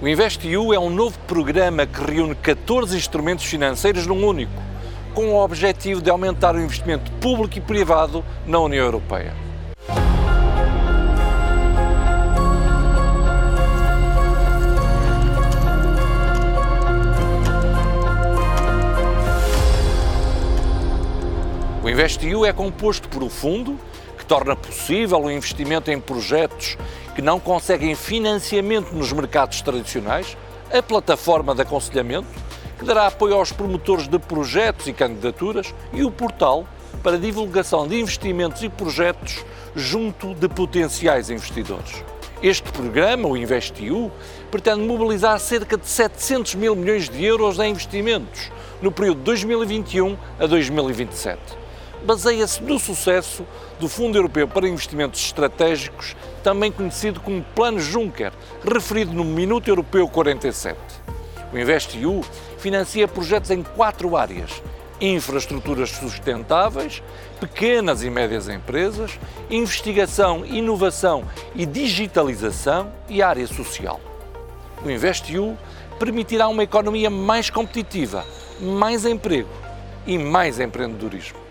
O InvestEU é um novo programa que reúne 14 instrumentos financeiros num único, com o objetivo de aumentar o investimento público e privado na União Europeia. O InvestEU é composto por um fundo que torna possível o investimento em projetos que não conseguem financiamento nos mercados tradicionais, a plataforma de aconselhamento, que dará apoio aos promotores de projetos e candidaturas, e o portal para divulgação de investimentos e projetos junto de potenciais investidores. Este programa, o InvestEU, pretende mobilizar cerca de 700 mil milhões de euros em investimentos no período de 2021 a 2027 baseia-se no sucesso do Fundo Europeu para Investimentos Estratégicos, também conhecido como Plano Juncker, referido no Minuto Europeu 47. O InvestEU financia projetos em quatro áreas: infraestruturas sustentáveis, pequenas e médias empresas, investigação, inovação e digitalização e área social. O InvestEU permitirá uma economia mais competitiva, mais emprego e mais empreendedorismo.